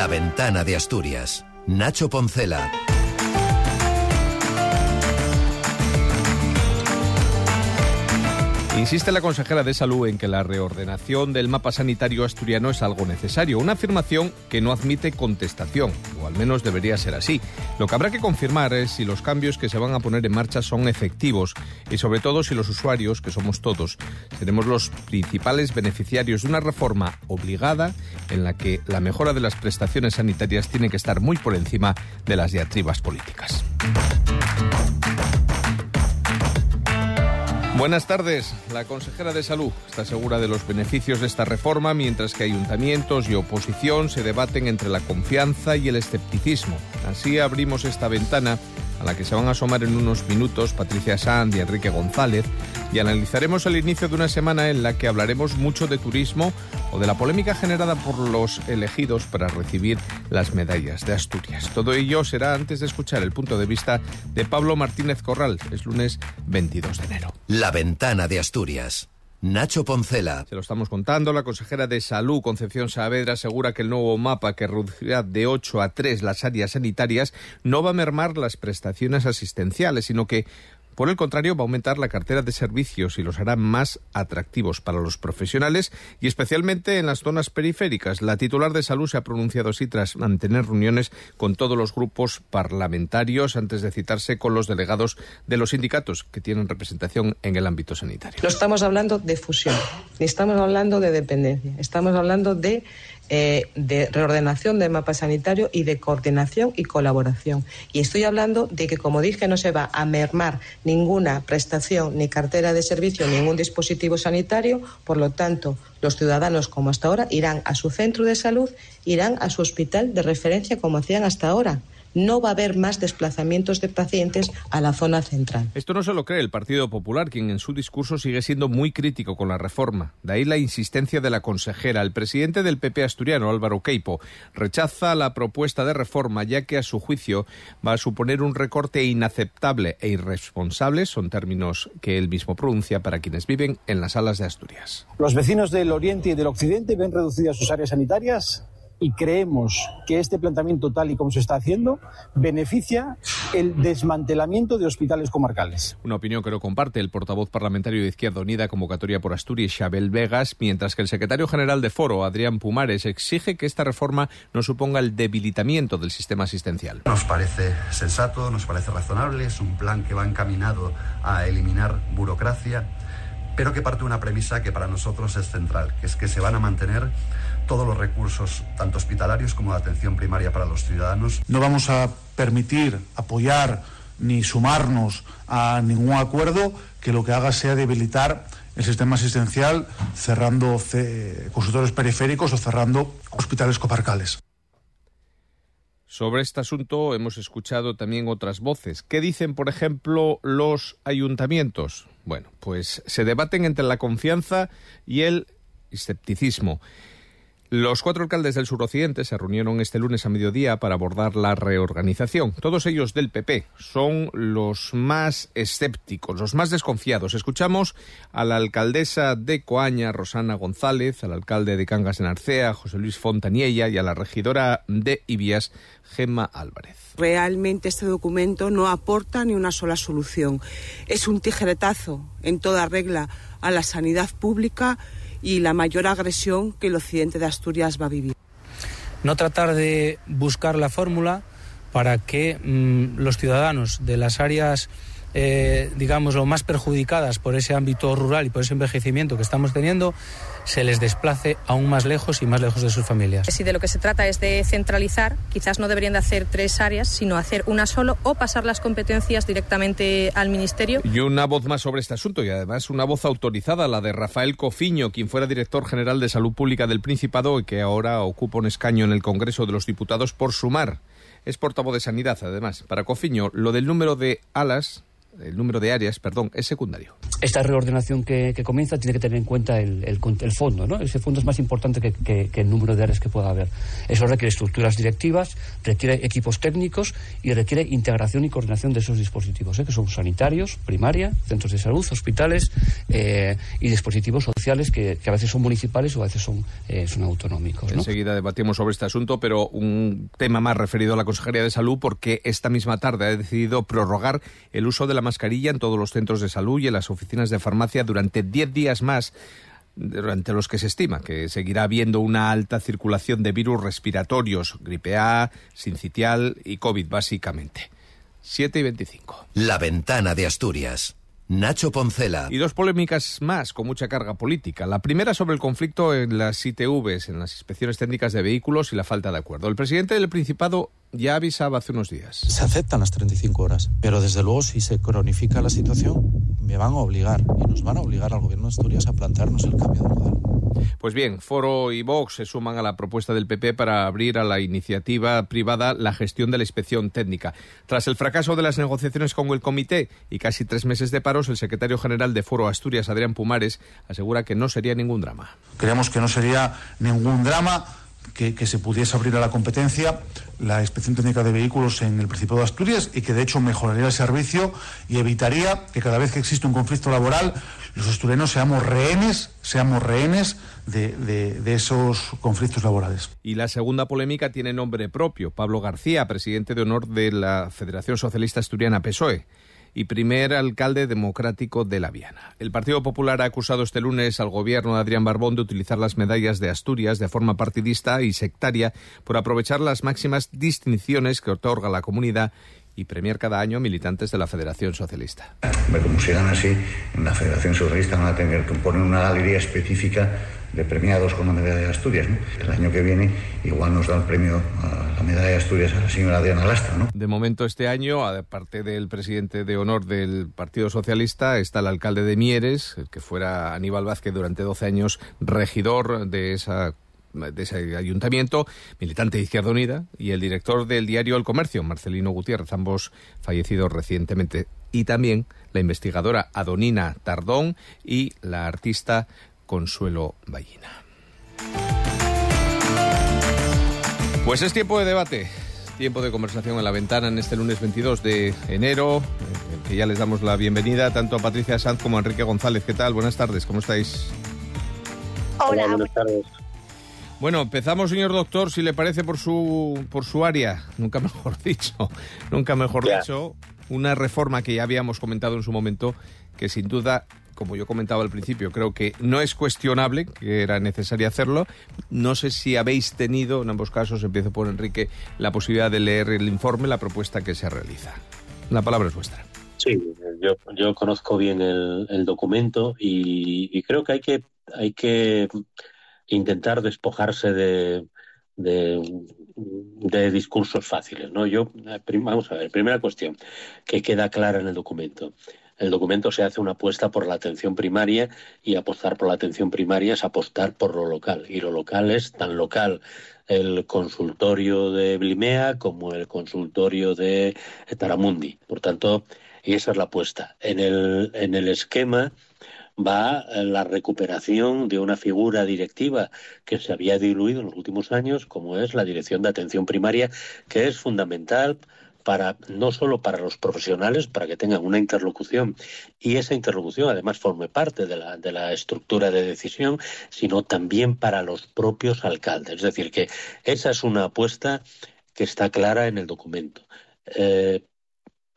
La ventana de Asturias. Nacho Poncela. Insiste la consejera de Salud en que la reordenación del mapa sanitario asturiano es algo necesario, una afirmación que no admite contestación, o al menos debería ser así. Lo que habrá que confirmar es si los cambios que se van a poner en marcha son efectivos y sobre todo si los usuarios, que somos todos, seremos los principales beneficiarios de una reforma obligada en la que la mejora de las prestaciones sanitarias tiene que estar muy por encima de las diatribas políticas. Buenas tardes. La consejera de Salud está segura de los beneficios de esta reforma, mientras que ayuntamientos y oposición se debaten entre la confianza y el escepticismo. Así abrimos esta ventana a la que se van a asomar en unos minutos Patricia Sand y Enrique González, y analizaremos el inicio de una semana en la que hablaremos mucho de turismo o de la polémica generada por los elegidos para recibir las medallas de Asturias. Todo ello será antes de escuchar el punto de vista de Pablo Martínez Corral. Es lunes 22 de enero. La ventana de Asturias. Nacho Poncela. Se lo estamos contando. La consejera de Salud, Concepción Saavedra, asegura que el nuevo mapa que reducirá de 8 a 3 las áreas sanitarias no va a mermar las prestaciones asistenciales, sino que por el contrario, va a aumentar la cartera de servicios y los hará más atractivos para los profesionales y especialmente en las zonas periféricas. La titular de salud se ha pronunciado así tras mantener reuniones con todos los grupos parlamentarios antes de citarse con los delegados de los sindicatos que tienen representación en el ámbito sanitario. No estamos hablando de fusión, ni estamos hablando de dependencia, estamos hablando de eh, de reordenación del mapa sanitario y de coordinación y colaboración. Y estoy hablando de que, como dije, no se va a mermar ninguna prestación ni cartera de servicio, ningún dispositivo sanitario. Por lo tanto, los ciudadanos, como hasta ahora, irán a su centro de salud, irán a su hospital de referencia, como hacían hasta ahora no va a haber más desplazamientos de pacientes a la zona central. Esto no se lo cree el Partido Popular, quien en su discurso sigue siendo muy crítico con la reforma. De ahí la insistencia de la consejera. El presidente del PP asturiano, Álvaro Queipo, rechaza la propuesta de reforma, ya que a su juicio va a suponer un recorte inaceptable e irresponsable, son términos que él mismo pronuncia para quienes viven en las salas de Asturias. Los vecinos del Oriente y del Occidente ven reducidas sus áreas sanitarias y creemos que este planteamiento tal y como se está haciendo beneficia el desmantelamiento de hospitales comarcales. Una opinión que no comparte el portavoz parlamentario de Izquierda Unida, convocatoria por Asturias, Xabel Vegas, mientras que el secretario general de Foro, Adrián Pumares, exige que esta reforma no suponga el debilitamiento del sistema asistencial. Nos parece sensato, nos parece razonable, es un plan que va encaminado a eliminar burocracia, pero que parte de una premisa que para nosotros es central, que es que se van a mantener todos los recursos, tanto hospitalarios como de atención primaria para los ciudadanos. No vamos a permitir apoyar ni sumarnos a ningún acuerdo que lo que haga sea debilitar el sistema asistencial cerrando consultorios periféricos o cerrando hospitales comarcales. Sobre este asunto hemos escuchado también otras voces. ¿Qué dicen, por ejemplo, los ayuntamientos? Bueno, pues se debaten entre la confianza y el escepticismo. Los cuatro alcaldes del suroccidente se reunieron este lunes a mediodía para abordar la reorganización. Todos ellos del PP son los más escépticos, los más desconfiados. Escuchamos a la alcaldesa de Coaña, Rosana González, al alcalde de Cangas en Arcea, José Luis Fontaniella, y a la regidora de Ibias, Gemma Álvarez. Realmente este documento no aporta ni una sola solución. Es un tijeretazo en toda regla a la sanidad pública y la mayor agresión que el occidente de Asturias va a vivir. No tratar de buscar la fórmula para que mm, los ciudadanos de las áreas eh, digamos, lo más perjudicadas por ese ámbito rural y por ese envejecimiento que estamos teniendo, se les desplace aún más lejos y más lejos de sus familias. Si de lo que se trata es de centralizar, quizás no deberían de hacer tres áreas, sino hacer una solo o pasar las competencias directamente al Ministerio. Y una voz más sobre este asunto y además una voz autorizada, la de Rafael Cofiño, quien fuera director general de Salud Pública del Principado y que ahora ocupa un escaño en el Congreso de los Diputados por sumar. Es portavoz de Sanidad, además. Para Cofiño, lo del número de alas el número de áreas, perdón, es secundario. Esta reordenación que, comienza tiene que tener en cuenta el, el, fondo, ¿no? Ese fondo es más importante que, el número de áreas que pueda haber. Eso requiere estructuras directivas, requiere equipos técnicos y requiere integración y coordinación de esos dispositivos, ¿eh? que son sanitarios, primaria, centros de salud, hospitales eh, y dispositivos sociales que, a veces son municipales o a veces son, eh, son autonómicos. Enseguida debatimos sobre este asunto, pero un tema más referido a la Consejería de Salud porque esta misma tarde ha decidido prorrogar el uso de la mascarilla en todos los centros de salud y en las oficinas de farmacia durante 10 días más durante los que se estima que seguirá habiendo una alta circulación de virus respiratorios, gripe A, sincitial y COVID básicamente. 7 y 25. La ventana de Asturias. Nacho Poncela. Y dos polémicas más con mucha carga política. La primera sobre el conflicto en las ITVs, en las inspecciones técnicas de vehículos y la falta de acuerdo. El presidente del Principado ya avisaba hace unos días. Se aceptan las 35 horas, pero desde luego si se cronifica la situación, me van a obligar y nos van a obligar al gobierno de Asturias a plantearnos el cambio de modelo. Pues bien, Foro y Vox se suman a la propuesta del PP para abrir a la iniciativa privada la gestión de la inspección técnica. Tras el fracaso de las negociaciones con el comité y casi tres meses de paros, el secretario general de Foro Asturias, Adrián Pumares, asegura que no sería ningún drama. Creemos que no sería ningún drama que, se pudiese abrir a la competencia la inspección técnica de vehículos en el Principado de Asturias y que de hecho mejoraría el servicio y evitaría que cada vez que existe un conflicto laboral los asturianos seamos rehenes, seamos rehenes de, de, esos conflictos laborales. Y la segunda polémica tiene nombre propio. Pablo García, presidente de honor de la Federación Socialista Asturiana PSOE y primer alcalde democrático de La Viana. El Partido Popular ha acusado este lunes al gobierno de Adrián Barbón de utilizar las medallas de Asturias de forma partidista y sectaria por aprovechar las máximas distinciones que otorga la comunidad y premiar cada año militantes de la Federación Socialista. Como sigan así, en la Federación Socialista van a tener que poner una galería específica de premiados con la medalla de Asturias. El año que viene igual nos da el premio a la medalla de Asturias a la señora Diana Lastra. ¿no? De momento este año, aparte del presidente de honor del Partido Socialista, está el alcalde de Mieres, el que fuera Aníbal Vázquez durante 12 años regidor de esa de ese ayuntamiento, militante de Izquierda Unida, y el director del diario El Comercio, Marcelino Gutiérrez, ambos fallecidos recientemente, y también la investigadora Adonina Tardón y la artista Consuelo Ballina. Pues es tiempo de debate, tiempo de conversación en la ventana en este lunes 22 de enero, que ya les damos la bienvenida tanto a Patricia Sanz como a Enrique González. ¿Qué tal? Buenas tardes, ¿cómo estáis? Hola, buenas tardes. Bueno, empezamos, señor doctor, si le parece, por su, por su área. Nunca mejor dicho, nunca mejor dicho. Una reforma que ya habíamos comentado en su momento, que sin duda como yo comentaba al principio, creo que no es cuestionable que era necesario hacerlo. No sé si habéis tenido, en ambos casos, empiezo por Enrique, la posibilidad de leer el informe, la propuesta que se realiza. La palabra es vuestra. Sí, yo, conozco bien el, documento y, creo que hay que, hay que intentar despojarse de, de, discursos fáciles. ¿no? Yo, eh, vamos a ver, primera cuestión que queda clara en el documento el documento se hace una apuesta por la atención primaria y apostar por la atención primaria es apostar por lo local. Y lo local es tan local el consultorio de Blimea como el consultorio de Taramundi. Por tanto, y esa es la apuesta. En el, en el esquema va la recuperación de una figura directiva que se había diluido en los últimos años, como es la dirección de atención primaria, que es fundamental para no solo para los profesionales, para que tengan una interlocución y esa interlocución además forme parte de la, de la estructura de decisión, sino también para los propios alcaldes. Es decir, que esa es una apuesta que está clara en el documento. Eh,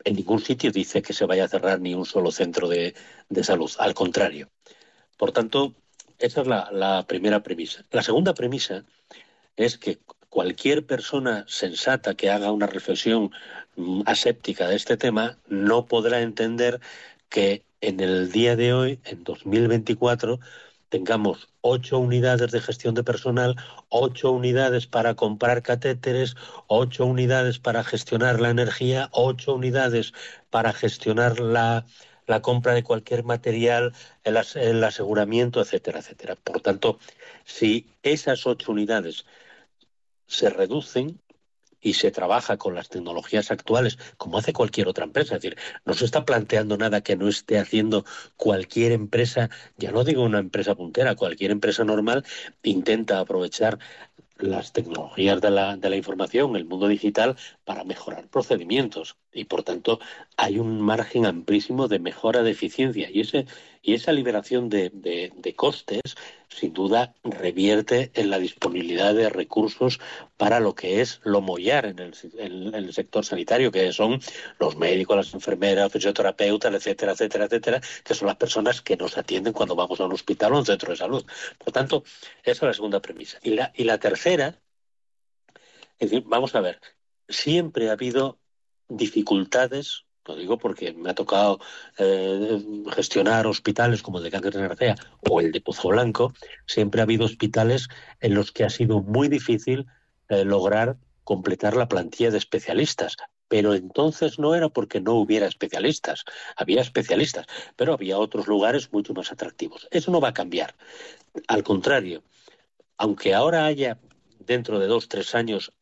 en ningún sitio dice que se vaya a cerrar ni un solo centro de, salud, al contrario. Por tanto, esa es la, la primera premisa. La segunda premisa es que cualquier persona sensata que haga una reflexión mm, aséptica de este tema no podrá entender que en el día de hoy, en 2024, tengamos ocho unidades de gestión de personal, ocho unidades para comprar catéteres, ocho unidades para gestionar la energía, ocho unidades para gestionar la, compra de cualquier material, el, el aseguramiento, etcétera, etcétera. Por tanto, si esas ocho unidades se reducen y se trabaja con las tecnologías actuales, como hace cualquier otra empresa. Es decir, no se está planteando nada que no esté haciendo cualquier empresa, ya no digo una empresa puntera, cualquier empresa normal intenta aprovechar las tecnologías de la, de la información, el mundo digital, para mejorar procedimientos. Y por tanto, hay un margen amplísimo de mejora de eficiencia. Y, ese, y esa liberación de, de, costes, sin duda, revierte en la disponibilidad de recursos para lo que es lo mollar en el, en el sector sanitario, que son los médicos, las enfermeras, fisioterapeutas, etcétera, etcétera, etcétera, que son las personas que nos atienden cuando vamos a un hospital o a un centro de salud. Por tanto, esa es la segunda premisa. Y la, y la tercera, es decir, vamos a ver, siempre ha habido dificultades, lo digo porque me ha tocado eh, gestionar hospitales como el de Cáncer de Narcea o el de Pozo Blanco, siempre ha habido hospitales en los que ha sido muy difícil eh, lograr completar la plantilla de especialistas. Pero entonces no era porque no hubiera especialistas, había especialistas, pero había otros lugares mucho más atractivos. Eso no va a cambiar. Al contrario, aunque ahora haya dentro de dos, tres años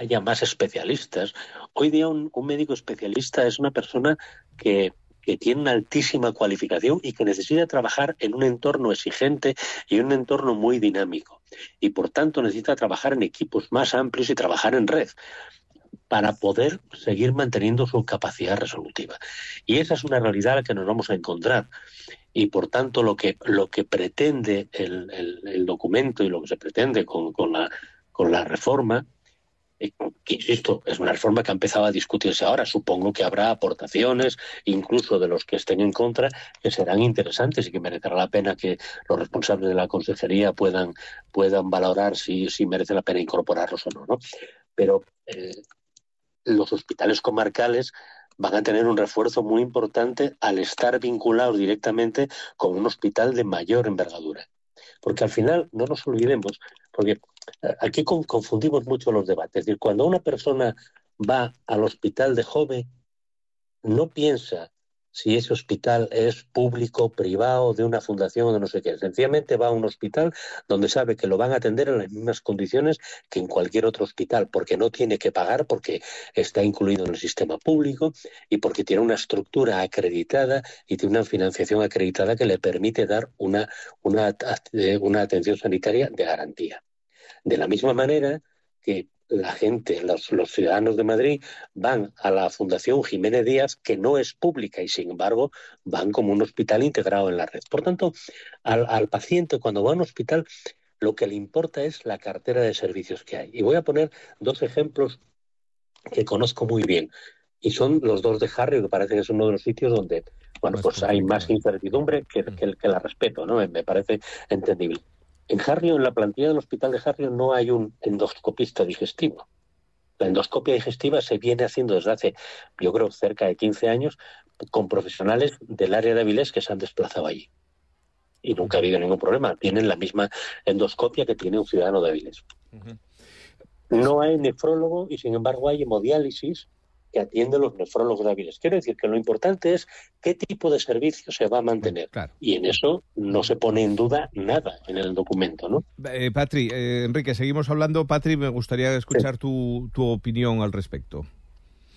haya más especialistas. Hoy día un, médico especialista es una persona que, que tiene una altísima cualificación y que necesita trabajar en un entorno exigente y un entorno muy dinámico. Y por tanto necesita trabajar en equipos más amplios y trabajar en red para poder seguir manteniendo su capacidad resolutiva. Y esa es una realidad a la que nos vamos a encontrar. Y por tanto, lo que, lo que pretende el, el, documento y lo que se pretende con, con, la, con la reforma insisto, es una reforma que ha empezado a discutirse ahora. Supongo que habrá aportaciones, incluso de los que estén en contra, que serán interesantes y que merecerá la pena que los responsables de la consejería puedan, puedan valorar si, si merece la pena incorporarlos o no. ¿no? Pero eh, los hospitales comarcales van a tener un refuerzo muy importante al estar vinculados directamente con un hospital de mayor envergadura. Porque al final, no nos olvidemos, porque aquí confundimos mucho los debates. Es decir, cuando una persona va al hospital de joven, no piensa si ese hospital es público, privado, de una fundación o de no sé qué. Sencillamente va a un hospital donde sabe que lo van a atender en las mismas condiciones que en cualquier otro hospital, porque no tiene que pagar, porque está incluido en el sistema público y porque tiene una estructura acreditada y tiene una financiación acreditada que le permite dar una, una, una atención sanitaria de garantía. De la misma manera que la gente, los, ciudadanos de Madrid, van a la Fundación Jiménez Díaz, que no es pública y sin embargo van como un hospital integrado en la red. Por tanto, al, paciente cuando va a un hospital, lo que le importa es la cartera de servicios que hay. Y voy a poner dos ejemplos que conozco muy bien. Y son los dos de Harry, que parece que es uno de los sitios donde, bueno, pues hay más incertidumbre que, que, que la respeto, ¿no? Me parece entendible. En Harrio, en la plantilla del hospital de Harrio, no hay un endoscopista digestivo. La endoscopia digestiva se viene haciendo desde hace, yo creo, cerca de 15 años con profesionales del área de Avilés que se han desplazado allí. Y nunca ha habido ningún problema. Tienen la misma endoscopia que tiene un ciudadano de Avilés. No hay nefrólogo y, sin embargo, hay hemodiálisis que atiende los nefrólogos hábiles. Quiero decir que lo importante es qué tipo de servicio se va a mantener. Y en eso no se pone en duda nada en el documento. ¿no? Eh, Patri, eh, Enrique, seguimos hablando. Patri, me gustaría escuchar tu, tu opinión al respecto.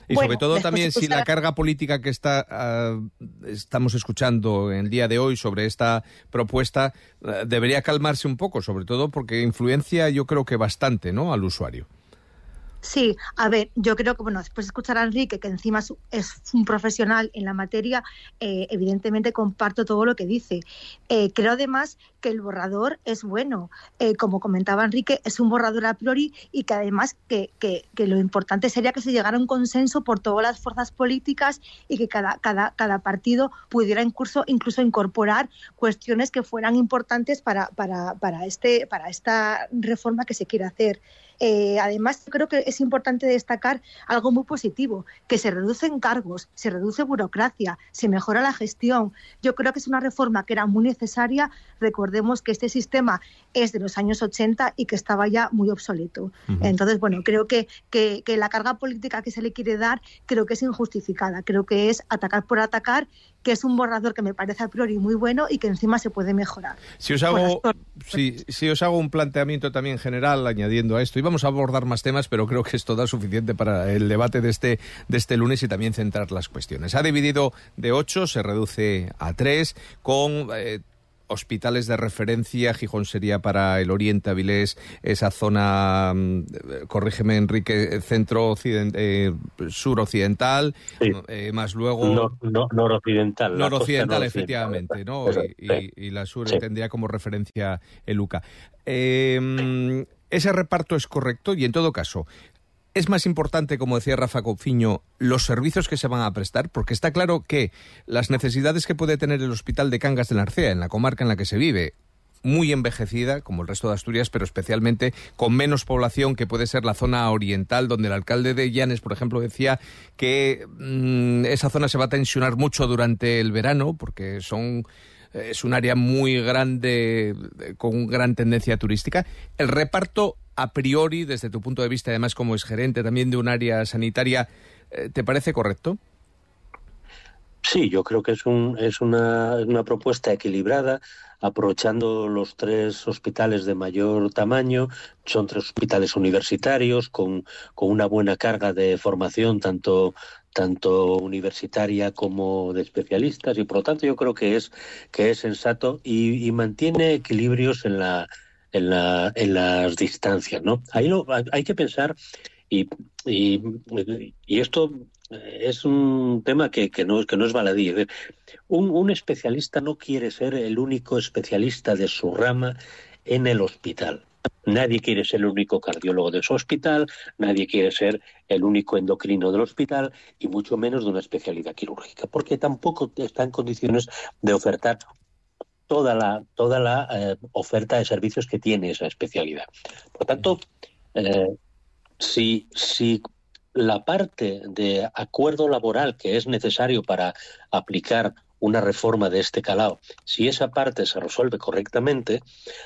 Y sobre todo también si la carga política que está ah, estamos escuchando en el día de hoy sobre esta propuesta ah, debería calmarse un poco, sobre todo porque influencia yo creo que bastante, ¿no? al usuario. Sí, a ver, yo creo que, bueno, después de escuchar a Enrique, que encima es un profesional en la materia, eh, evidentemente comparto todo lo que dice. Eh, creo además que el borrador es bueno. Eh, como comentaba Enrique, es un borrador a priori y que además que, que, lo importante sería que se llegara a un consenso por todas las fuerzas políticas y que cada, cada, cada partido pudiera incluso, incluso incorporar cuestiones que fueran importantes para, para, para, este, para esta reforma que se quiere hacer. Eh, además, creo que es importante destacar algo muy positivo, que se reducen cargos, se reduce burocracia, se mejora la gestión. Yo creo que es una reforma que era muy necesaria. Recordemos que este sistema es de los años 80 y que estaba ya muy obsoleto. Entonces, bueno, creo que, que, la carga política que se le quiere dar creo que es injustificada. Creo que es atacar por atacar, que es un borrador que me parece a priori muy bueno y que encima se puede mejorar. Si os hago, si, si os hago un planteamiento también general añadiendo a esto, y vamos a abordar más temas, pero creo que esto da suficiente para el debate de este, de este lunes y también centrar las cuestiones. Ha dividido de ocho, se reduce a tres, con eh, hospitales de referencia, Gijón sería para el Oriente, Avilés, esa zona, mm, corrígeme Enrique, centro eh, suroccidental, eh, más luego... No, noroccidental. Noroccidental, efectivamente, ¿no? Y, la sur tendría como referencia el UCA. Ese reparto es correcto y en todo caso, es más importante, como decía Rafa Confiño, los servicios que se van a prestar, porque está claro que las necesidades que puede tener el Hospital de Cangas de Narcea, en la comarca en la que se vive, muy envejecida, como el resto de Asturias, pero especialmente con menos población que puede ser la zona oriental, donde el alcalde de Llanes, por ejemplo, decía que mm, esa zona se va a tensionar mucho durante el verano, porque son es un área muy grande, con gran tendencia turística. El reparto a priori, desde tu punto de vista, además como es gerente también de un área sanitaria, eh, ¿te parece correcto? Sí, yo creo que es, un, es una, propuesta equilibrada, aprovechando los tres hospitales de mayor tamaño. Son tres hospitales universitarios con, con una buena carga de formación, tanto, universitaria como de especialistas, y por lo tanto yo creo que es, que es sensato y mantiene equilibrios en la, en, la, en las distancias, ¿no? Ahí lo, hay que pensar y, y, esto es un tema que, que, no, que no es baladí. Un, un especialista no quiere ser el único especialista de su rama en el hospital. Nadie quiere ser el único cardiólogo de su hospital, nadie quiere ser el único endocrino del hospital y mucho menos de una especialidad quirúrgica, porque tampoco está en condiciones de ofertar toda la, toda la eh, oferta de servicios que tiene esa especialidad. Por tanto, eh, si, si la parte de acuerdo laboral que es necesario para aplicar una reforma de este calado, si esa parte se resuelve correctamente,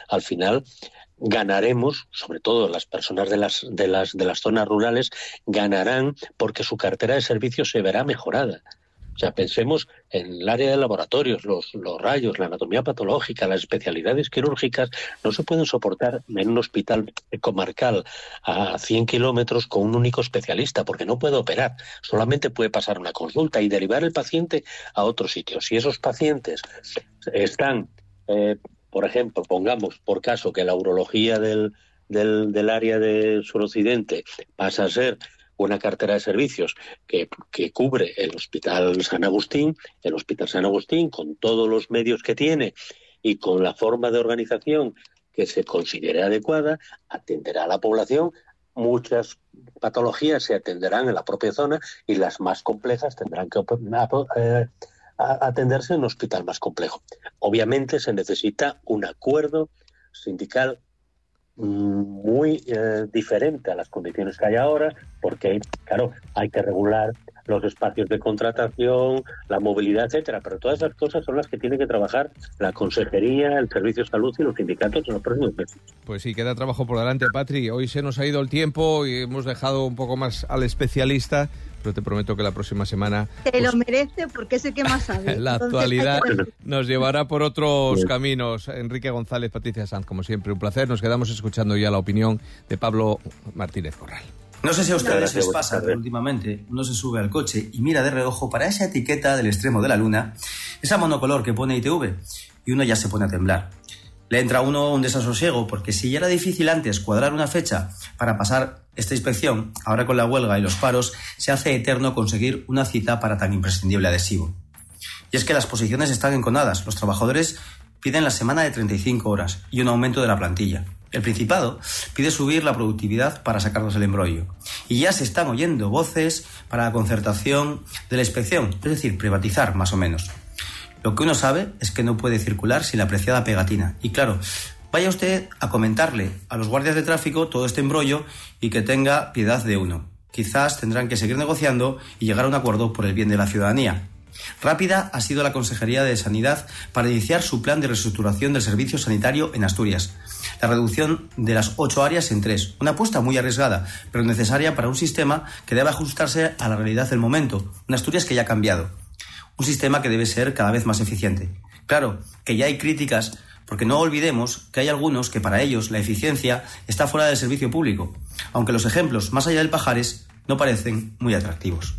al final ganaremos, sobre todo las personas de las, de las, de las zonas rurales, ganarán porque su cartera de servicios se verá mejorada. O sea, pensemos en el área de laboratorios, los, los rayos, la anatomía patológica, las especialidades quirúrgicas, no se pueden soportar en un hospital comarcal a 100 kilómetros con un único especialista, porque no puede operar, solamente puede pasar una consulta y derivar el paciente a otro sitio. Si esos pacientes están, eh, por ejemplo, pongamos por caso que la urología del, del, del área de suroccidente pasa a ser una cartera de servicios que, cubre el Hospital San Agustín, el Hospital San Agustín con todos los medios que tiene y con la forma de organización que se considere adecuada, atenderá a la población. Muchas patologías se atenderán en la propia zona y las más complejas tendrán que eh, atenderse en un hospital más complejo. Obviamente se necesita un acuerdo sindical muy eh, diferente a las condiciones que hay ahora, porque, claro, hay que regular los espacios de contratación, la movilidad, etcétera. Pero todas esas cosas son las que tiene que trabajar la Consejería, el Servicio de Salud y los sindicatos en los próximos meses. Pues sí, queda trabajo por delante, Patri. Hoy se nos ha ido el tiempo y hemos dejado un poco más al especialista pero te prometo que la próxima semana... Te lo pues, merece porque sé que más sabe. la actualidad nos llevará por otros caminos. Enrique González, Patricia Sanz, como siempre, un placer. Nos quedamos escuchando ya la opinión de Pablo Martínez Corral. No sé si a ustedes les pasa, pero últimamente uno se sube al coche y mira de reojo para esa etiqueta del extremo de la luna, esa monocolor que pone ITV, y uno ya se pone a temblar. Le entra a uno un desasosiego porque si ya era difícil antes cuadrar una fecha para pasar esta inspección, ahora con la huelga y los paros, se hace eterno conseguir una cita para tan imprescindible adhesivo. Y es que las posiciones están enconadas. Los trabajadores piden la semana de 35 horas y un aumento de la plantilla. El Principado pide subir la productividad para sacarnos el embrollo. Y ya se están oyendo voces para la concertación de la inspección, es decir, privatizar más o menos. Lo que uno sabe es que no puede circular sin la apreciada pegatina. Y claro, vaya usted a comentarle a los guardias de tráfico todo este embrollo y que tenga piedad de uno. Quizás tendrán que seguir negociando y llegar a un acuerdo por el bien de la ciudadanía. Rápida ha sido la Consejería de Sanidad para iniciar su plan de reestructuración del servicio sanitario en Asturias. La reducción de las ocho áreas en tres. Una apuesta muy arriesgada, pero necesaria para un sistema que debe ajustarse a la realidad del momento. Una Asturias que ya ha cambiado. Un sistema que debe ser cada vez más eficiente. Claro, que ya hay críticas porque no olvidemos que hay algunos que para ellos la eficiencia está fuera del servicio público, aunque los ejemplos más allá del pajares no parecen muy atractivos.